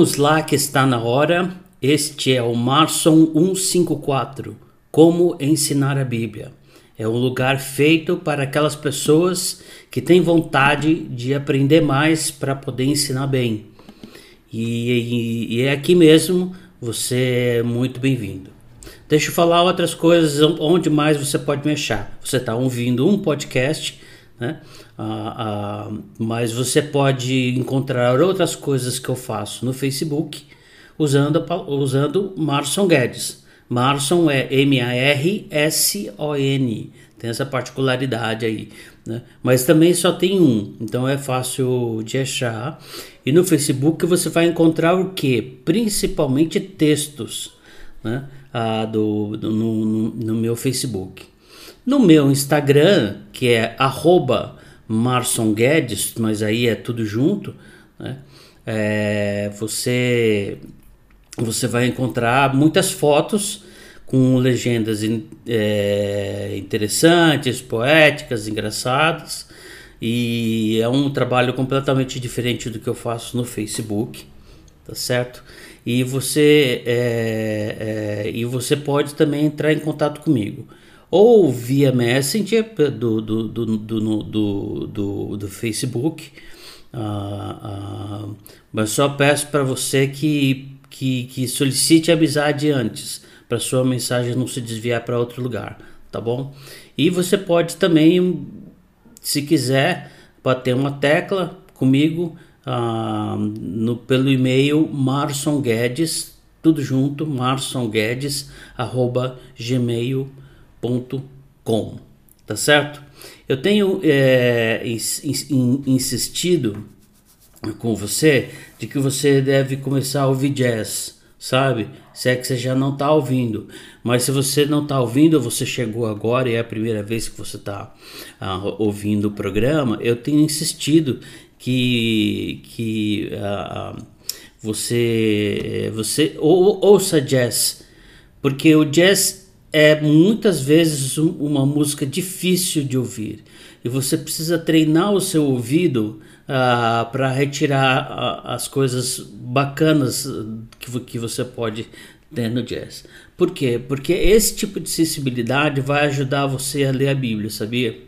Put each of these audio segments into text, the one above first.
Vamos lá que está na hora. Este é o Marson 154. Como ensinar a Bíblia. É um lugar feito para aquelas pessoas que têm vontade de aprender mais para poder ensinar bem. E, e, e, é aqui mesmo, você é muito bem-vindo. Deixa eu falar outras coisas onde mais você pode me achar. Você está ouvindo um podcast, né? Ah, ah, mas você pode encontrar outras coisas que eu faço no Facebook usando, usando Marson Guedes. Marson é M-A-R-S-O-N. Tem essa particularidade aí. Né? Mas também só tem um, então é fácil de achar. E no Facebook você vai encontrar o que? Principalmente textos né? ah, do, do no, no, no meu Facebook. No meu Instagram, que é arroba Marson Guedes, mas aí é tudo junto, né? É, você você vai encontrar muitas fotos com legendas é, interessantes, poéticas, engraçadas e é um trabalho completamente diferente do que eu faço no Facebook, tá certo? E você é, é, e você pode também entrar em contato comigo ou via Messenger do, do, do, do, do, do, do Facebook. Uh, uh, mas só peço para você que, que, que solicite amizade antes, para sua mensagem não se desviar para outro lugar, tá bom? E você pode também, se quiser, bater uma tecla comigo uh, no, pelo e-mail Marson Guedes, tudo junto, marsonguedes, arroba gmail.com com, tá certo? Eu tenho é, insistido com você de que você deve começar a ouvir jazz, sabe? Se é que você já não está ouvindo. Mas se você não está ouvindo, você chegou agora e é a primeira vez que você está uh, ouvindo o programa, eu tenho insistido que, que uh, você, você ou, ouça jazz, porque o jazz é muitas vezes uma música difícil de ouvir e você precisa treinar o seu ouvido ah, para retirar ah, as coisas bacanas que, que você pode ter no jazz. Por quê? Porque esse tipo de sensibilidade vai ajudar você a ler a Bíblia, sabia?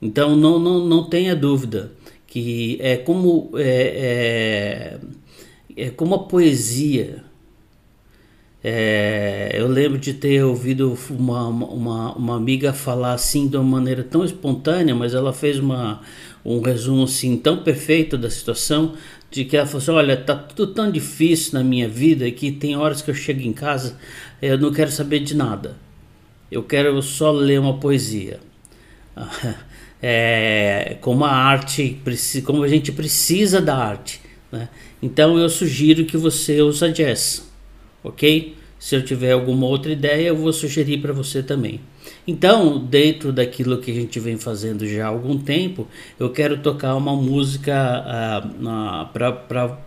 Então não, não, não tenha dúvida que é como é, é, é como a poesia é, eu lembro de ter ouvido uma, uma, uma amiga falar assim de uma maneira tão espontânea, mas ela fez uma, um resumo assim tão perfeito da situação, de que ela falou assim, olha, tá tudo tão difícil na minha vida que tem horas que eu chego em casa eu não quero saber de nada. Eu quero só ler uma poesia. É, como a arte, como a gente precisa da arte. Né? Então eu sugiro que você use jazz ok? Se eu tiver alguma outra ideia, eu vou sugerir para você também. Então, dentro daquilo que a gente vem fazendo já há algum tempo, eu quero tocar uma música uh,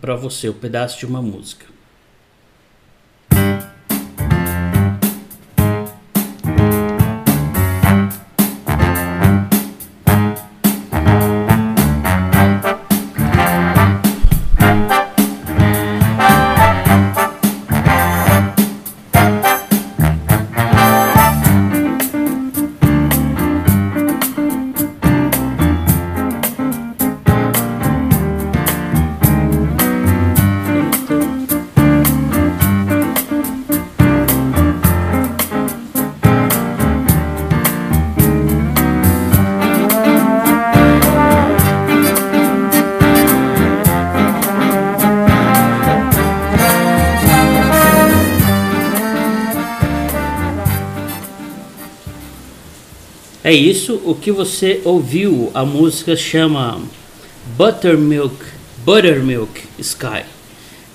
para você, um pedaço de uma música. É isso, o que você ouviu, a música chama Buttermilk, Buttermilk Sky.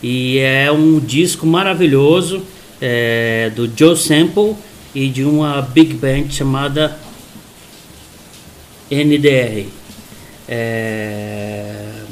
E é um disco maravilhoso é, do Joe Sample e de uma big band chamada NDR. É,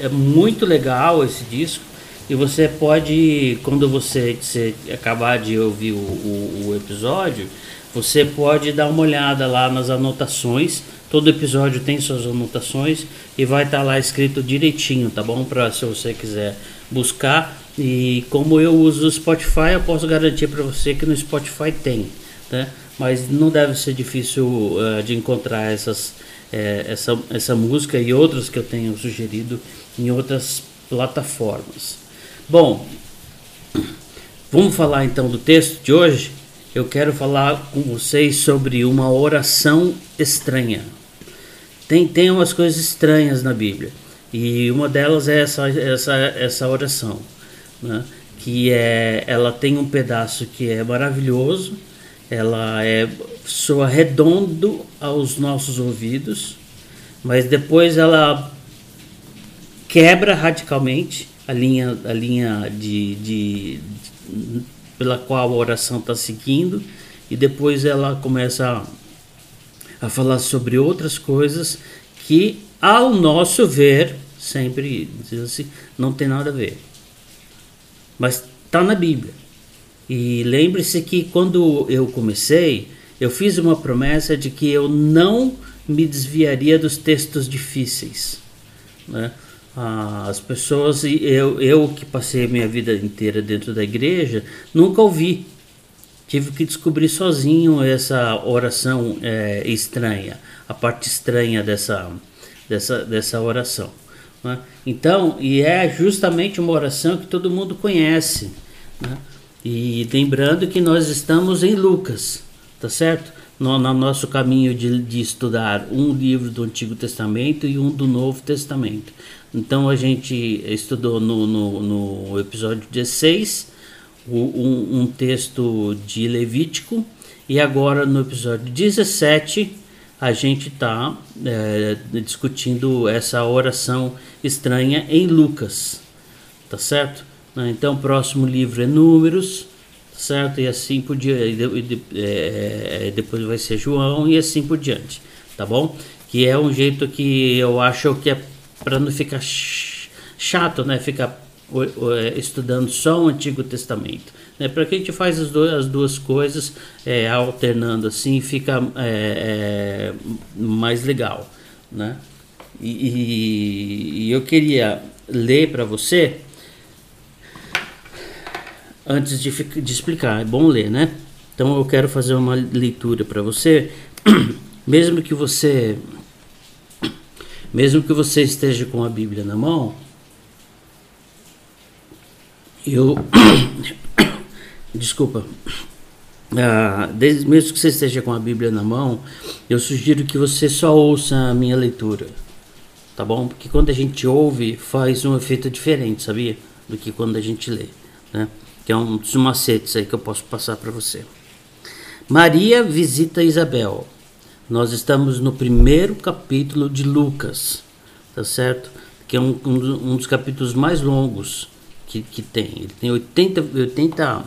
é muito legal esse disco e você pode, quando você, você acabar de ouvir o, o, o episódio, você pode dar uma olhada lá nas anotações Todo episódio tem suas anotações e vai estar tá lá escrito direitinho, tá bom? Para se você quiser buscar. E como eu uso o Spotify, eu posso garantir para você que no Spotify tem, né? Mas não deve ser difícil uh, de encontrar essas, é, essa, essa música e outras que eu tenho sugerido em outras plataformas. Bom, vamos falar então do texto de hoje. Eu quero falar com vocês sobre uma oração estranha. Tem, tem umas coisas estranhas na Bíblia e uma delas é essa, essa, essa oração, né? que é, ela tem um pedaço que é maravilhoso, ela é soa redondo aos nossos ouvidos, mas depois ela quebra radicalmente a linha, a linha de, de, de pela qual a oração está seguindo e depois ela começa a, a falar sobre outras coisas que, ao nosso ver, sempre diz assim, não tem nada a ver. Mas está na Bíblia. E lembre-se que quando eu comecei, eu fiz uma promessa de que eu não me desviaria dos textos difíceis. Né? As pessoas, eu, eu que passei a minha vida inteira dentro da igreja, nunca ouvi. Tive que descobrir sozinho essa oração é, estranha, a parte estranha dessa, dessa, dessa oração. Né? Então, e é justamente uma oração que todo mundo conhece. Né? E lembrando que nós estamos em Lucas, tá certo? No, no nosso caminho de, de estudar um livro do Antigo Testamento e um do Novo Testamento. Então a gente estudou no, no, no episódio 16 um, um, texto de Levítico e agora no episódio 17 a gente está é, discutindo essa oração estranha em Lucas, tá certo? Então o próximo livro é Números, certo? E assim por diante, é, depois vai ser João e assim por diante, tá bom? Que é um jeito que eu acho que é para não ficar chato, né? Ficar é, estudando só o Antigo Testamento. Né? Para que a gente faz as, duas, as duas coisas é, alternando assim, fica é, é, mais legal, né? E, e, e eu queria ler para você antes de, de explicar. É bom ler, né? Então eu quero fazer uma leitura para você, mesmo que você mesmo que você esteja com a Bíblia na mão, eu. Desculpa. Ah, mesmo que você esteja com a Bíblia na mão, eu sugiro que você só ouça a minha leitura. Tá bom? Porque quando a gente ouve, faz um efeito diferente, sabia? Do que quando a gente lê. Né? Que é um dos macetes aí que eu posso passar para você. Maria visita Isabel. Nós estamos no primeiro capítulo de Lucas, tá certo? Que é um, um, um dos capítulos mais longos que, que tem. Ele tem 80, 80,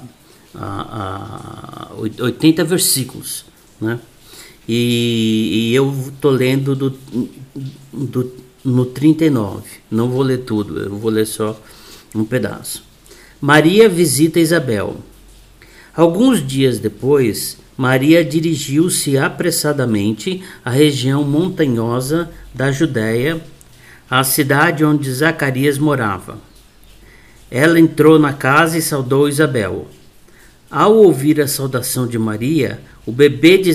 a, a, 80 versículos, né? E, e eu tô lendo do, do, no 39. Não vou ler tudo, eu vou ler só um pedaço. Maria visita Isabel. Alguns dias depois, Maria dirigiu-se apressadamente à região montanhosa da Judéia, à cidade onde Zacarias morava. Ela entrou na casa e saudou Isabel. Ao ouvir a saudação de Maria, o bebê de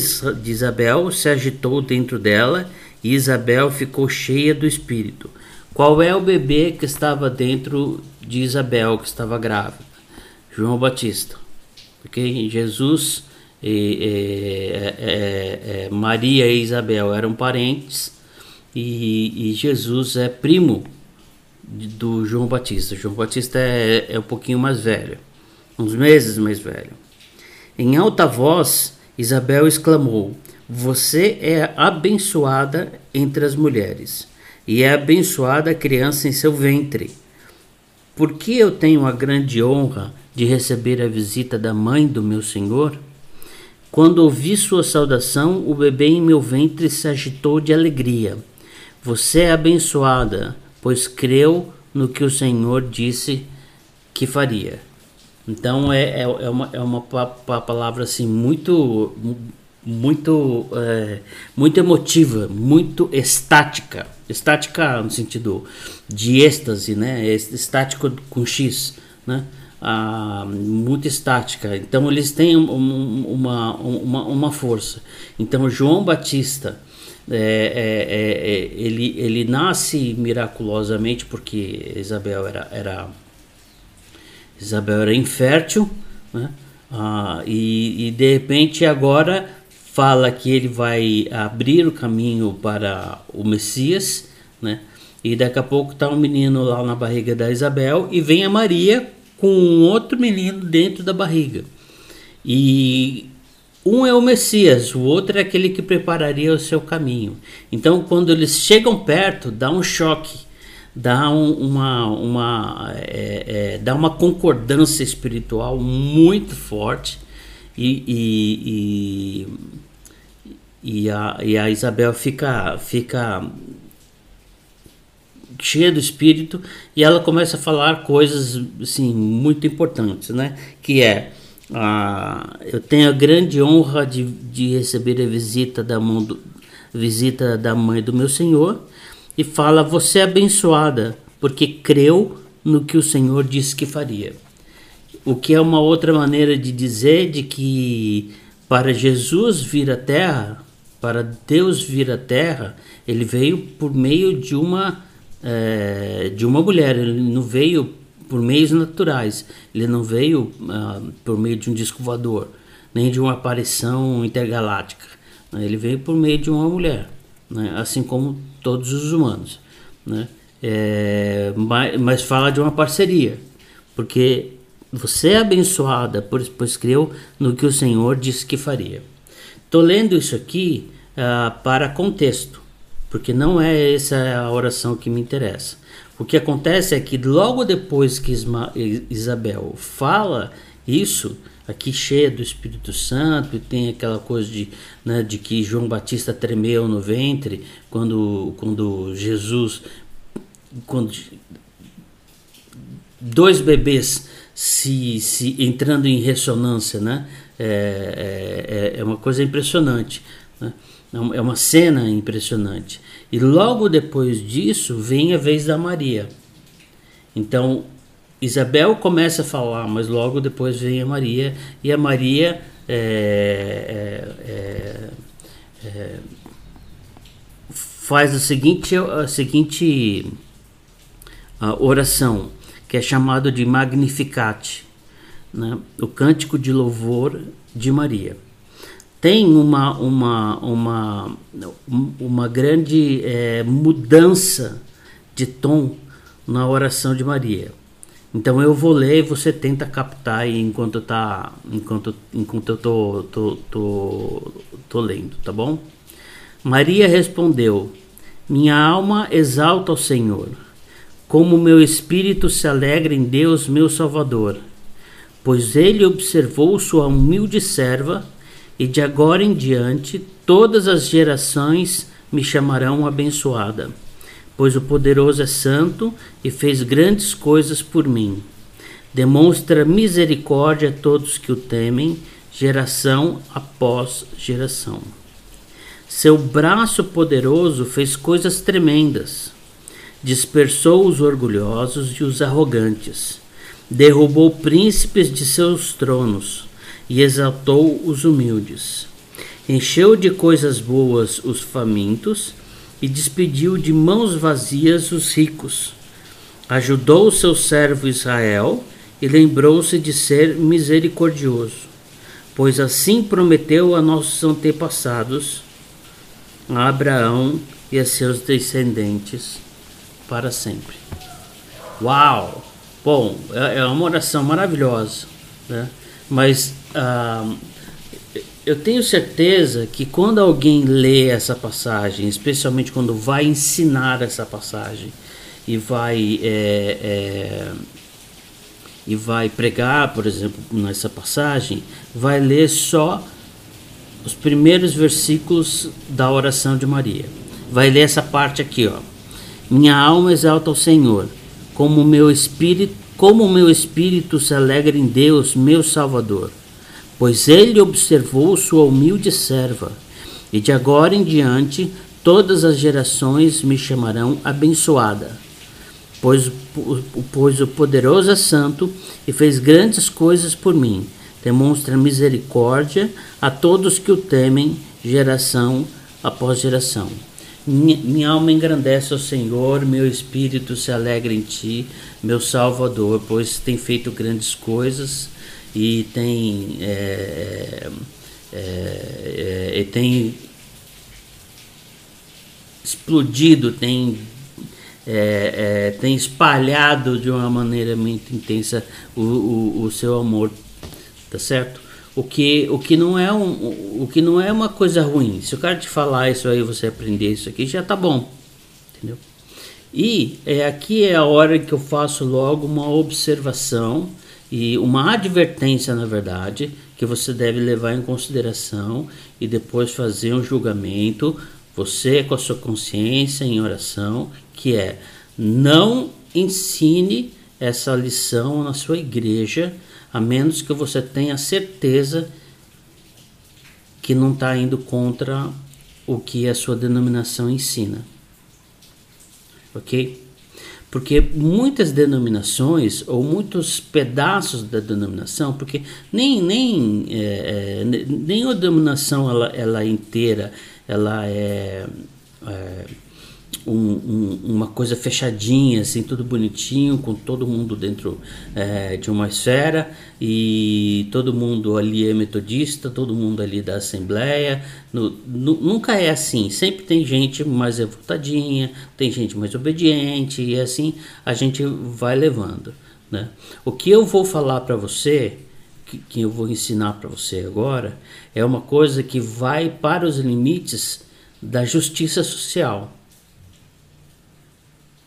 Isabel se agitou dentro dela e Isabel ficou cheia do espírito. Qual é o bebê que estava dentro de Isabel, que estava grávida? João Batista. Porque Jesus e, é, é, é, Maria e Isabel eram parentes e, e Jesus é primo do João Batista. João Batista é, é um pouquinho mais velho, uns meses mais velho. Em alta voz, Isabel exclamou: Você é abençoada entre as mulheres, e é abençoada a criança em seu ventre. Por que eu tenho a grande honra de receber a visita da mãe do meu Senhor? Quando ouvi sua saudação, o bebê em meu ventre se agitou de alegria. Você é abençoada, pois creu no que o Senhor disse que faria. Então é, é, é uma, é uma palavra assim muito muito, é, muito emotiva, muito estática. Estática no sentido de êxtase, né? Estático com X, né? Ah, muito estática. Então eles têm uma, uma, uma força. Então João Batista é, é, é, é, ele, ele nasce miraculosamente porque Isabel era, era Isabel era infértil, né? Ah, e, e de repente agora fala que ele vai abrir o caminho para o Messias, né? E daqui a pouco está um menino lá na barriga da Isabel e vem a Maria com um outro menino dentro da barriga. E um é o Messias, o outro é aquele que prepararia o seu caminho. Então, quando eles chegam perto, dá um choque, dá um, uma, uma, é, é, dá uma concordância espiritual muito forte e, e, e, e, a, e a Isabel fica, fica cheia do espírito e ela começa a falar coisas assim muito importantes, né? Que é ah, eu tenho a grande honra de, de receber a visita da, mão do, visita da mãe do meu Senhor e fala: Você é abençoada, porque creu no que o Senhor disse que faria. O que é uma outra maneira de dizer de que para Jesus vir à terra, para Deus vir à terra, ele veio por meio de uma é, de uma mulher, ele não veio por meios naturais. Ele não veio uh, por meio de um disco voador, nem de uma aparição intergaláctica. Ele veio por meio de uma mulher, né? assim como todos os humanos. Né? É, mas, mas, fala de uma parceria, porque você é abençoada, pois, pois creu no que o Senhor disse que faria. Estou lendo isso aqui uh, para contexto, porque não é essa a oração que me interessa. O que acontece é que logo depois que Isabel fala isso, aqui cheia do Espírito Santo, e tem aquela coisa de, né, de que João Batista tremeu no ventre quando, quando Jesus, quando dois bebês se, se entrando em ressonância, né? É, é, é uma coisa impressionante. Né? É uma cena impressionante. E logo depois disso vem a vez da Maria. Então Isabel começa a falar, mas logo depois vem a Maria e a Maria é, é, é, é faz a seguinte, a seguinte a oração, que é chamado de Magnificat, né? o cântico de louvor de Maria tem uma, uma, uma, uma grande é, mudança de tom na oração de Maria. Então eu vou ler e você tenta captar enquanto tá enquanto enquanto eu tô, tô, tô, tô lendo, tá bom? Maria respondeu: Minha alma exalta o Senhor, como meu espírito se alegra em Deus, meu Salvador, pois ele observou sua humilde serva e de agora em diante todas as gerações me chamarão abençoada, pois o poderoso é santo e fez grandes coisas por mim. Demonstra misericórdia a todos que o temem, geração após geração. Seu braço poderoso fez coisas tremendas. Dispersou os orgulhosos e os arrogantes. Derrubou príncipes de seus tronos e exaltou os humildes. Encheu de coisas boas os famintos e despediu de mãos vazias os ricos. Ajudou seu servo Israel e lembrou-se de ser misericordioso, pois assim prometeu a nossos antepassados, a Abraão e a seus descendentes para sempre. Uau! Bom, é, é uma oração maravilhosa, né? mas ah, eu tenho certeza que quando alguém lê essa passagem, especialmente quando vai ensinar essa passagem e vai é, é, e vai pregar, por exemplo, nessa passagem, vai ler só os primeiros versículos da oração de Maria. Vai ler essa parte aqui, ó. Minha alma exalta o Senhor, como meu espírito, como meu espírito se alegra em Deus, meu Salvador pois ele observou sua humilde serva, e de agora em diante todas as gerações me chamarão abençoada, pois, pois o poderoso é santo e fez grandes coisas por mim. Demonstra misericórdia a todos que o temem, geração após geração. Minha, minha alma engrandece ao Senhor, meu espírito se alegra em ti, meu Salvador, pois tem feito grandes coisas e tem, é, é, é, tem explodido, tem, é, é, tem espalhado de uma maneira muito intensa o, o, o, seu amor, tá certo? O que, o, que não é um, o que não é uma coisa ruim. Se o cara te falar isso aí, você aprender isso aqui, já tá bom, entendeu? E é, aqui é a hora que eu faço logo uma observação e uma advertência, na verdade, que você deve levar em consideração e depois fazer um julgamento, você com a sua consciência em oração, que é não ensine essa lição na sua igreja, a menos que você tenha certeza que não está indo contra o que a sua denominação ensina. Ok? porque muitas denominações ou muitos pedaços da denominação, porque nem nem é, é nem a denominação ela, ela inteira ela é, é um, um, uma coisa fechadinha, assim, tudo bonitinho, com todo mundo dentro é, de uma esfera e todo mundo ali é metodista, todo mundo ali da Assembleia. No, no, nunca é assim, sempre tem gente mais revoltadinha, tem gente mais obediente e assim a gente vai levando. Né? O que eu vou falar para você que, que eu vou ensinar para você agora é uma coisa que vai para os limites da justiça social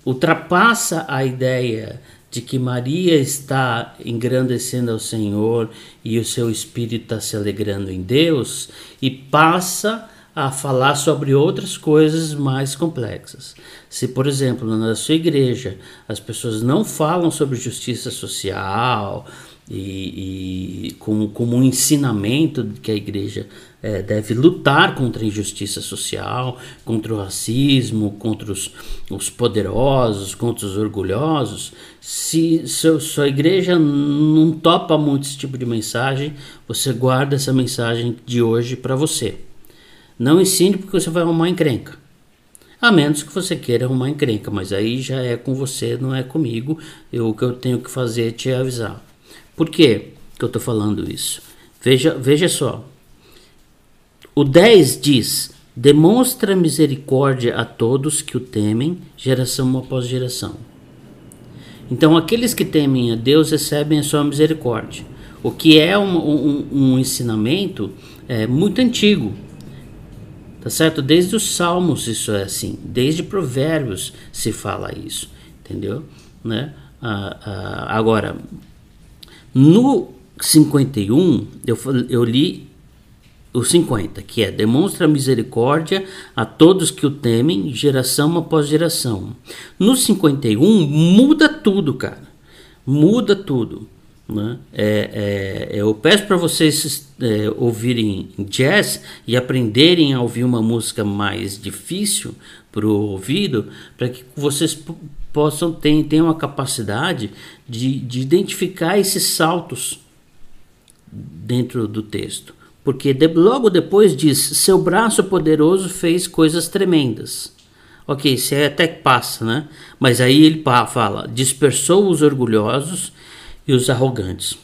ultrapassa a ideia de que Maria está engrandecendo ao Senhor e o seu espírito está se alegrando em Deus e passa a falar sobre outras coisas mais complexas. Se, por exemplo, na sua igreja as pessoas não falam sobre justiça social, e, e como, como um ensinamento que a igreja é, deve lutar contra a injustiça social, contra o racismo, contra os, os poderosos, contra os orgulhosos. Se seu, sua igreja não topa muito esse tipo de mensagem, você guarda essa mensagem de hoje para você. Não ensine porque você vai arrumar encrenca. A menos que você queira arrumar encrenca, mas aí já é com você, não é comigo. Eu, o que eu tenho que fazer é te avisar. Por que eu estou falando isso? Veja, veja só. O 10 diz: demonstra misericórdia a todos que o temem, geração após geração. Então, aqueles que temem a Deus recebem a sua misericórdia. O que é um, um, um ensinamento é, muito antigo. Tá certo? Desde os Salmos isso é assim. Desde Provérbios se fala isso. Entendeu? Né? Ah, ah, agora, no 51, eu, eu li o 50, que é demonstra misericórdia a todos que o temem, geração após geração. No 51, muda tudo, cara. Muda tudo. Né? É, é, eu peço para vocês é, ouvirem jazz e aprenderem a ouvir uma música mais difícil para o ouvido, para que vocês possam ter, ter uma capacidade de, de identificar esses saltos dentro do texto. Porque de, logo depois diz: Seu braço poderoso fez coisas tremendas. Ok, isso é até que passa, né? Mas aí ele fala: dispersou os orgulhosos e os arrogantes.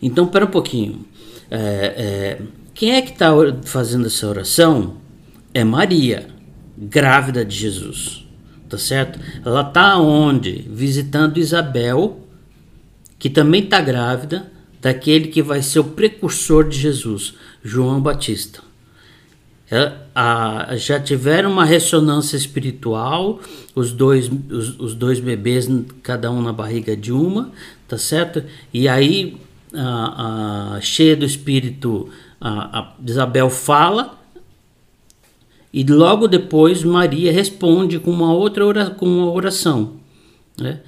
Então, para um pouquinho. É, é, quem é que está fazendo essa oração? É Maria, grávida de Jesus tá certo? Ela tá onde? Visitando Isabel, que também tá grávida daquele que vai ser o precursor de Jesus, João Batista. É, a, já tiveram uma ressonância espiritual, os dois, os, os, dois bebês, cada um na barriga de uma, tá certo? E aí, a, a, cheia do espírito, a, Isabel fala, e logo depois Maria responde com uma outra oração, com uma oração. Né?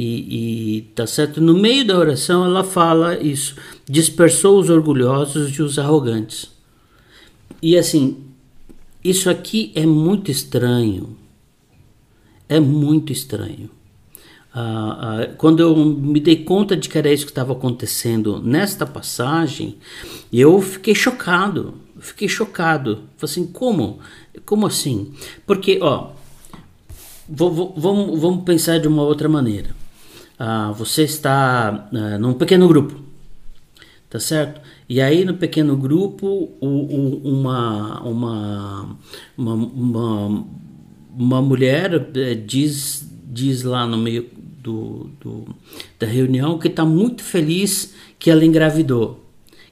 E, e tá certo? No meio da oração ela fala isso: dispersou os orgulhosos e os arrogantes. E assim, isso aqui é muito estranho. É muito estranho. Ah, ah, quando eu me dei conta de que era isso que estava acontecendo nesta passagem, eu fiquei chocado. Fiquei chocado. Falei assim, como? Como assim? Porque, ó, vamos, vamos pensar de uma outra maneira. Ah, você está ah, num pequeno grupo, tá certo? E aí no pequeno grupo o, o, uma, uma, uma, uma, uma mulher eh, diz, diz lá no meio do, do da reunião que está muito feliz que ela engravidou,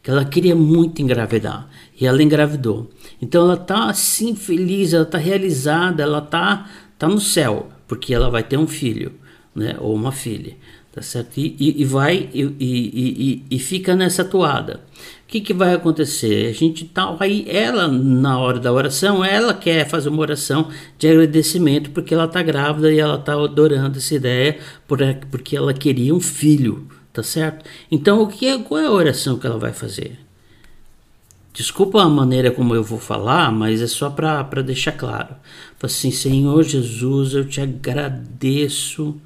que ela queria muito engravidar e ela engravidou. Então ela está assim feliz, ela está realizada, ela está tá no céu, porque ela vai ter um filho, né, ou uma filha, tá certo? E, e, vai e, e, e, fica nessa toada. O que, que vai acontecer? A gente tá aí, ela na hora da oração, ela quer fazer uma oração de agradecimento porque ela está grávida e ela está adorando essa ideia porque ela queria um filho, tá certo? Então o que é, qual é a oração que ela vai fazer? Desculpa a maneira como eu vou falar, mas é só para deixar claro. Assim, Senhor Jesus, eu te agradeço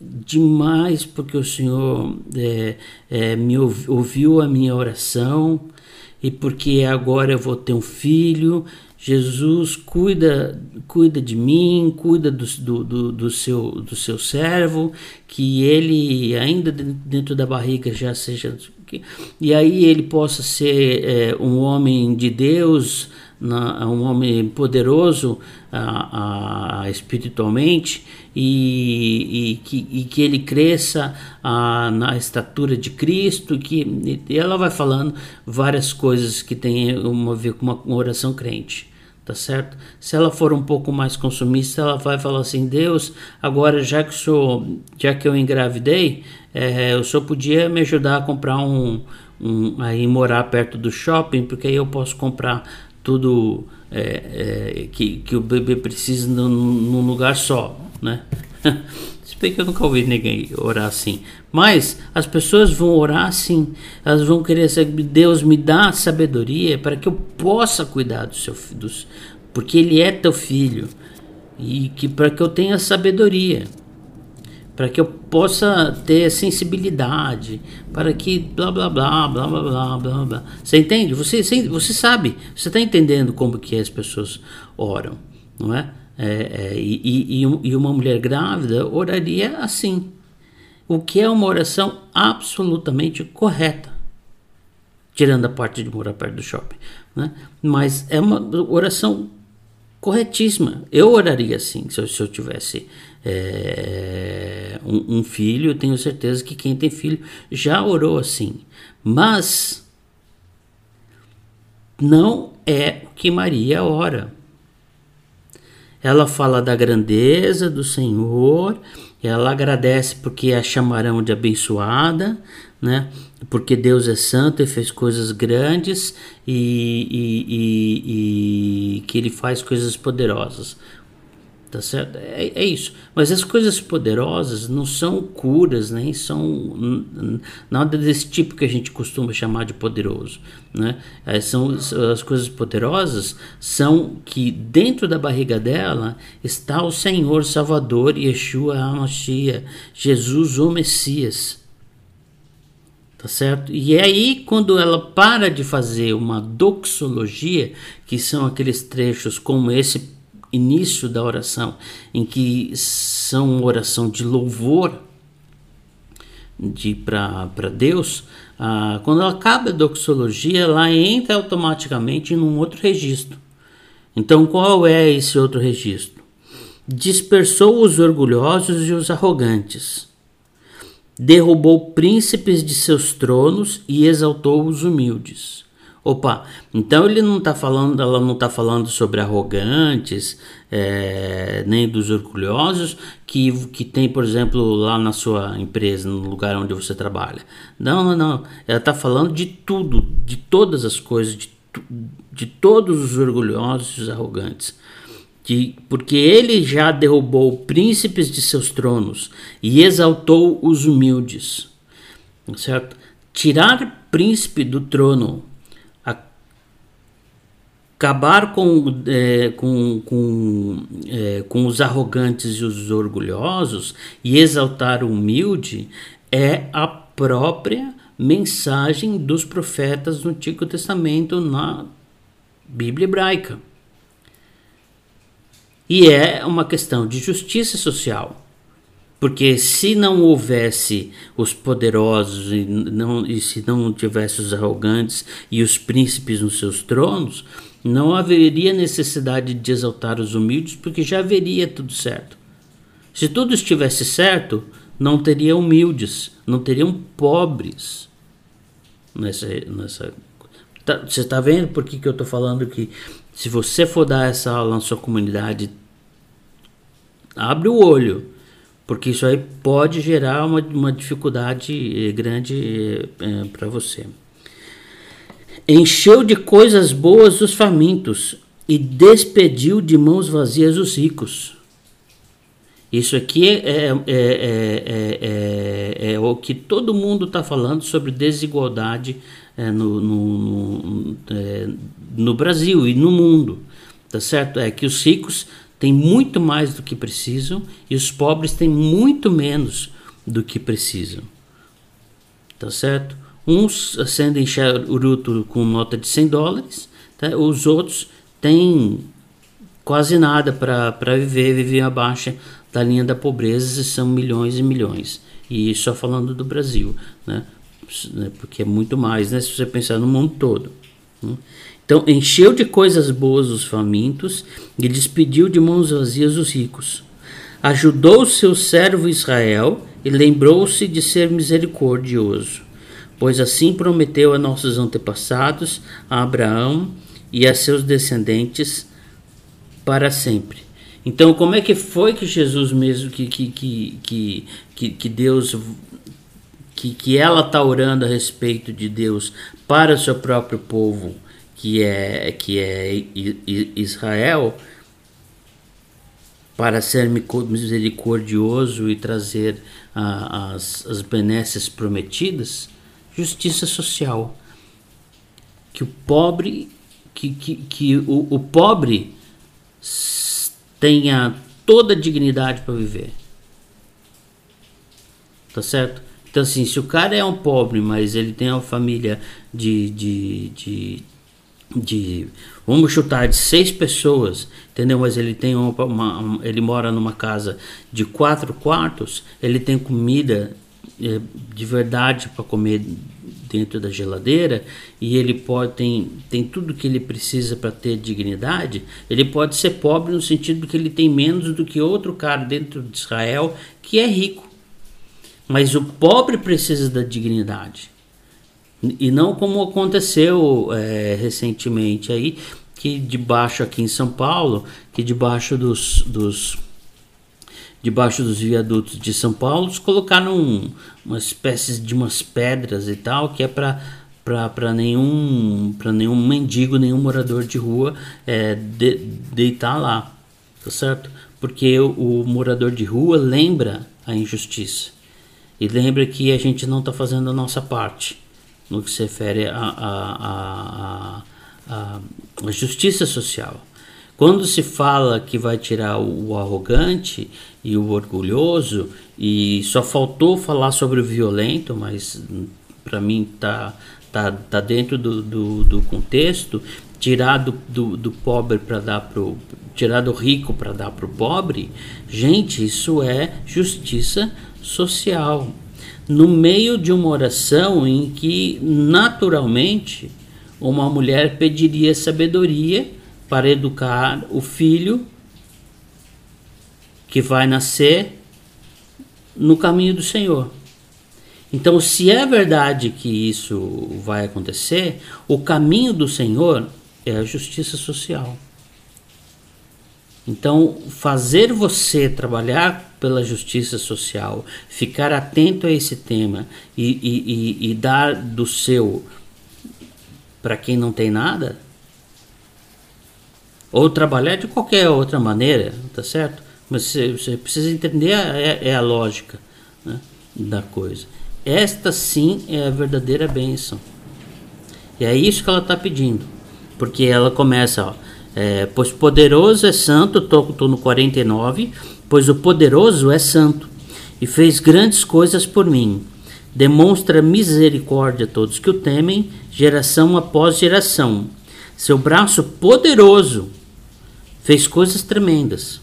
demais porque o Senhor é, é, me ouviu a minha oração e porque agora eu vou ter um filho. Jesus cuida, cuida de mim, cuida do, do, do, do, seu, do seu servo, que ele ainda dentro da barriga já seja e aí ele possa ser é, um homem de Deus, na, um homem poderoso a, a, espiritualmente e, e, que, e, que, ele cresça a, na estatura de Cristo, que ela vai falando várias coisas que tem uma, a ver com uma, oração crente tá certo? Se ela for um pouco mais consumista, ela vai falar assim: Deus, agora já que sou, já que eu engravidei, é, o senhor podia me ajudar a comprar um, um, aí morar perto do shopping, porque aí eu posso comprar tudo é, é, que, que o bebê precisa num, num lugar só, né? Se bem que eu nunca ouvi ninguém orar assim. Mas as pessoas vão orar assim. Elas vão querer saber, Deus me dá sabedoria para que eu possa cuidar do seu dos, porque ele é teu filho e que para que eu tenha sabedoria, para que eu possa ter sensibilidade, para que blá blá blá blá blá blá blá blá. Você entende? Você você sabe? Você está entendendo como que as pessoas oram, não é? É, é, e, e, uma mulher grávida oraria assim, o que é uma oração absolutamente correta, tirando a parte de morar perto do shopping, né? mas é uma oração corretíssima. Eu oraria assim, se eu, se eu tivesse é, um, um filho, eu tenho certeza que quem tem filho já orou assim, mas não é o que Maria ora. Ela fala da grandeza do Senhor, ela agradece porque a chamarão de abençoada, né? Porque Deus é santo e fez coisas grandes e, e, e, e que Ele faz coisas poderosas. Tá certo? É, é, isso. Mas as coisas poderosas não são curas, nem são nada desse tipo que a gente costuma chamar de poderoso. Né? É, são, as coisas poderosas são que dentro da barriga dela está o Senhor Salvador, Yeshua HaMashiach, Jesus o Messias. Tá certo? E é aí quando ela para de fazer uma doxologia, que são aqueles trechos como esse início da oração, em que são oração de louvor de para Deus, ah, quando ela acaba a doxologia, ela entra automaticamente num outro registro. Então, qual é esse outro registro? Dispersou os orgulhosos e os arrogantes, derrubou príncipes de seus tronos e exaltou os humildes. Opa, então ele não está falando, ela não está falando sobre arrogantes, é, nem dos orgulhosos que, que tem, por exemplo, lá na sua empresa, no lugar onde você trabalha. Não, não, não. Ela está falando de tudo, de todas as coisas, de, de todos os orgulhosos e os arrogantes. de, porque ele já derrubou príncipes de seus tronos e exaltou os humildes. Certo? Tirar príncipe do trono, acabar com, é, com, com, é, com os arrogantes e os orgulhosos e exaltar o humilde é a própria mensagem dos profetas no Antigo Testamento na Bíblia hebraica. E é uma questão de justiça social. Porque se não houvesse os poderosos e, não, e se não tivesse os arrogantes e os príncipes nos seus tronos, não haveria necessidade de exaltar os humildes, porque já haveria tudo certo. Se tudo estivesse certo, não teria humildes, não teriam pobres nessa. nessa tá, você está vendo por que, que eu estou falando que se você for dar essa aula na sua comunidade, abre o olho, porque isso aí pode gerar uma, uma dificuldade eh, grande é, para você. Encheu de coisas boas os famintos e despediu de mãos vazias os ricos. Isso aqui é, é, é, é, o que todo mundo está falando sobre desigualdade no, no, no, no Brasil e no mundo. Tá certo? É que os ricos têm muito mais do que precisam e os pobres têm muito menos do que precisam. Tá certo? Uns acendem charuto com nota de 100 dólares, tá? os outros têm quase nada para viver, vivem abaixo da linha da pobreza são milhões e milhões. E só falando do Brasil, né? né? Porque é muito mais, né? Se você pensar no mundo todo. Né? Então encheu de coisas boas os famintos e despediu de mãos vazias os ricos. Ajudou seu servo Israel e lembrou-se de ser misericordioso, pois assim prometeu a nossos antepassados, a Abraão e a seus descendentes para sempre. Então, como é que foi que Jesus mesmo, que, que, que, que, que Deus, que, que ela está orando a respeito de Deus para o seu próprio povo, que é, que é Israel, para ser misericordioso e trazer ah, as, as benesses prometidas, justiça social. Que o pobre, que, que, que o, o pobre tenha toda a dignidade para viver. Tá certo? Então, assim, se o cara é um pobre, mas ele tem uma família de, de, de, de vamos chutar, de seis pessoas, entendeu? Mas ele tem uma, uma, ele mora numa casa de quatro quartos, ele tem comida de verdade para comer dentro da geladeira e ele pode tem, tem tudo que ele precisa para ter dignidade, ele pode ser pobre no sentido que ele tem menos do que outro cara dentro de Israel que é rico. Mas o pobre precisa da dignidade. E não como aconteceu é, recentemente aí, que debaixo aqui em São Paulo, que debaixo dos, dos debaixo dos viadutos de São Paulo, colocaram um, uma espécie de umas pedras e tal, que é para para nenhum para nenhum mendigo, nenhum morador de rua é, de, deitar lá, tá certo? Porque o, o, morador de rua lembra a injustiça e lembra que a gente não está fazendo a nossa parte no que se refere à a, a, a, a, justiça social. Quando se fala que vai tirar o, o arrogante e o orgulhoso, e só faltou falar sobre o violento, mas para mim tá, tá, tá dentro do, do, do contexto, tirar do, do, do pobre para dar pro tirar do rico para dar para o pobre, gente, isso é justiça social. No meio de uma oração em que naturalmente uma mulher pediria sabedoria para educar o filho que vai nascer no caminho do Senhor. Então, se é verdade que isso vai acontecer, o caminho do Senhor é a justiça social. Então, fazer você trabalhar pela justiça social, ficar atento a esse tema e, e, e, e dar do seu para quem não tem nada, Ou trabalhar de qualquer outra maneira, tá certo? Mas você, precisa entender a, é, é a lógica né, da coisa. Esta sim é a verdadeira bênção. E é isso que ela está pedindo. Porque ela começa, ó, é, pois poderoso é santo, estou no 49, pois o poderoso é santo e fez grandes coisas por mim. Demonstra misericórdia a todos que o temem, geração após geração. Seu braço poderoso fez coisas tremendas.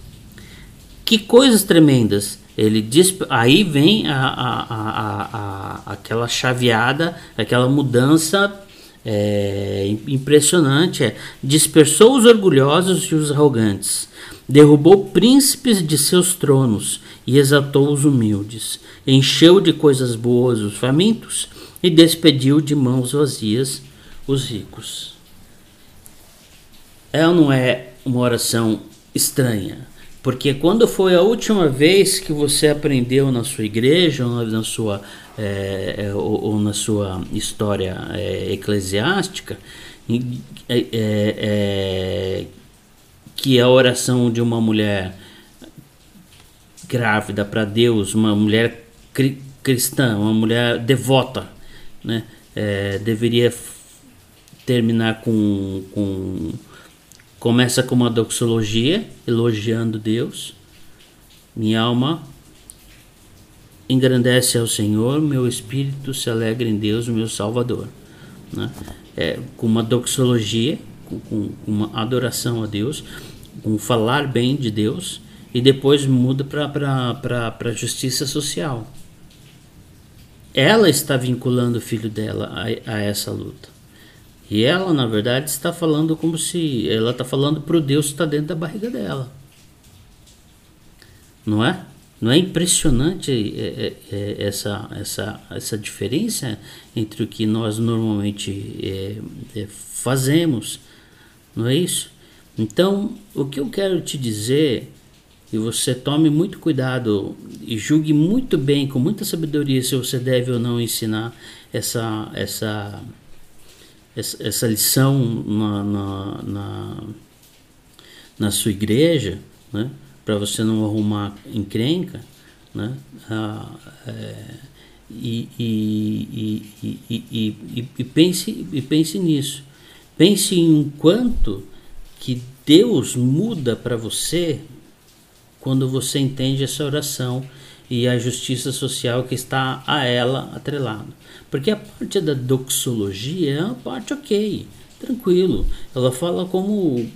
Que coisas tremendas? Ele diz, aí vem a, a, a, aquela chaveada, aquela mudança é, impressionante. É, dispersou os orgulhosos e os arrogantes, derrubou príncipes de seus tronos e exaltou os humildes, encheu de coisas boas os famintos e despediu de mãos vazias os ricos. Ela não é uma oração estranha, porque quando foi a última vez que você aprendeu na sua igreja ou na sua, é, é ou, ou, na sua história é, eclesiástica é, é, é, que a oração de uma mulher grávida para Deus, uma mulher cri cristã, uma mulher devota, né, deveria terminar com, com Começa com uma doxologia, elogiando Deus. Minha alma engrandece ao Senhor, meu espírito se alegra em Deus, meu Salvador. Né? É, com uma doxologia, com, com, uma adoração a Deus, com falar bem de Deus, e depois muda para a justiça social. Ela está vinculando o filho dela a, a essa luta. E ela, na verdade, está falando como se ela está falando para o Deus que está dentro da barriga dela. Não é? Não é impressionante é, é, é, essa, essa, essa diferença entre o que nós normalmente fazemos? Não é isso? Então, o que eu quero te dizer, e você tome muito cuidado e julgue muito bem, com muita sabedoria, se você deve ou não ensinar essa, essa essa, lição na, na, na, na, sua igreja, né? para você não arrumar encrenca, né? É, e, e, e, e, pense, e pense nisso. Pense em quanto que Deus muda para você quando você entende essa oração e a justiça social que está a ela atrelado. Porque a parte da doxologia é uma parte ok, tranquilo. Ela fala como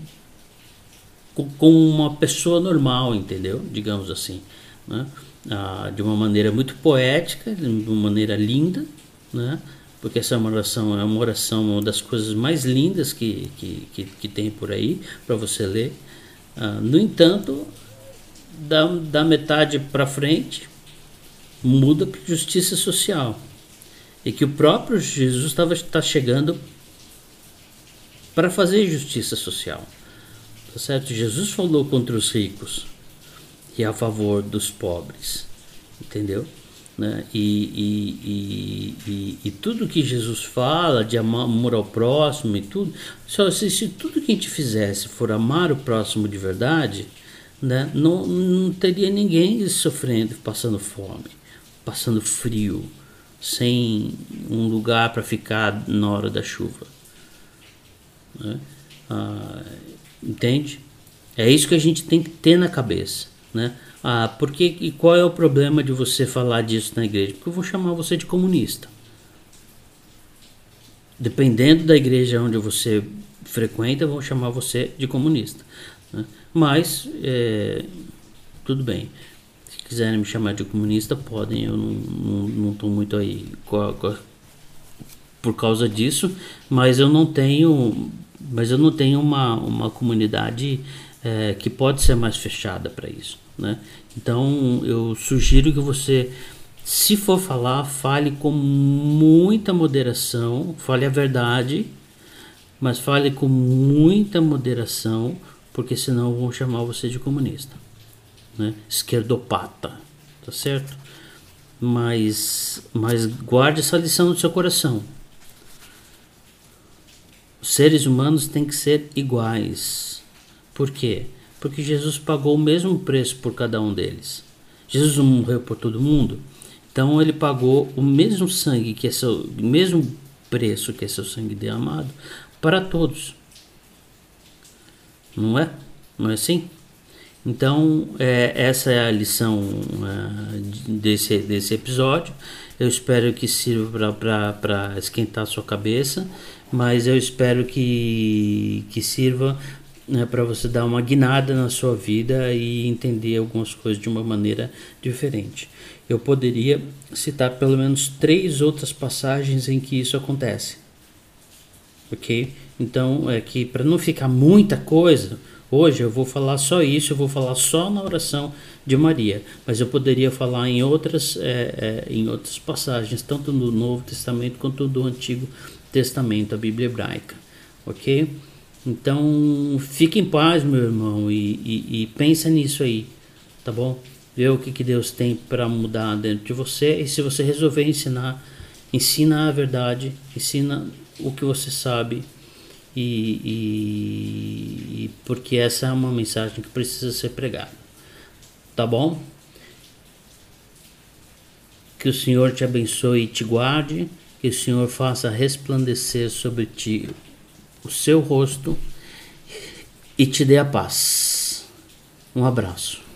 com uma pessoa normal, entendeu? Digamos assim, né? Ah, de uma maneira muito poética, de uma maneira linda, né? Porque essa oração é uma oração, uma das coisas mais lindas que, que, que, que tem por aí para você ler. Ah, no entanto, da, da metade para frente, muda para justiça social. E que o próprio Jesus estava está chegando para fazer justiça social. Tá certo? Jesus falou contra os ricos e a favor dos pobres. Entendeu? Né? E, e, e, e, tudo que Jesus fala de amor ao próximo e tudo, só se, se tudo que a gente fizesse for amar o próximo de verdade, né, não, não teria ninguém sofrendo, passando fome, passando frio, sem um lugar para ficar na hora da chuva. Né? Ah, entende? É isso que a gente tem que ter na cabeça. Né? Ah, porque, e qual é o problema de você falar disso na igreja? Porque eu vou chamar você de comunista. Dependendo da igreja onde você frequenta, vão chamar você de comunista. Né? Mas, é, tudo bem. Se quiserem me chamar de comunista, podem. Eu não estou muito aí por causa disso, mas eu não tenho, mas eu não tenho uma, uma comunidade é, que pode ser mais fechada para isso, né? Então eu sugiro que você, se for falar, fale com muita moderação, fale a verdade, mas fale com muita moderação porque senão vão chamar você de comunista, né? esquerdopata, tá certo? Mas, mas guarde essa lição no seu coração. Os seres humanos têm que ser iguais. Por quê? Porque Jesus pagou o mesmo preço por cada um deles. Jesus não morreu por todo mundo, então ele pagou o mesmo sangue que é seu, o mesmo preço que é seu sangue derramado para todos. Não é? Não é assim? Então, é, essa é a lição é, desse, desse episódio. Eu espero que sirva para esquentar sua cabeça, mas eu espero que, que sirva né, para você dar uma guinada na sua vida e entender algumas coisas de uma maneira diferente. Eu poderia citar pelo menos três outras passagens em que isso acontece, ok? Então, é que para não ficar muita coisa, hoje eu vou falar só isso, eu vou falar só na oração de Maria, mas eu poderia falar em outras, é, é, em outras passagens, tanto no Novo Testamento quanto do Antigo Testamento, a Bíblia hebraica, ok? Então, fique em paz, meu irmão, e, e, e pensa nisso aí, tá bom? Vê o que, que Deus tem para mudar dentro de você. E se você resolver ensinar, ensina a verdade, ensina o que você sabe. E, e, e porque essa é uma mensagem que precisa ser pregada. Tá bom? Que o Senhor te abençoe e te guarde. Que o Senhor faça resplandecer sobre ti o seu rosto e te dê a paz. Um abraço.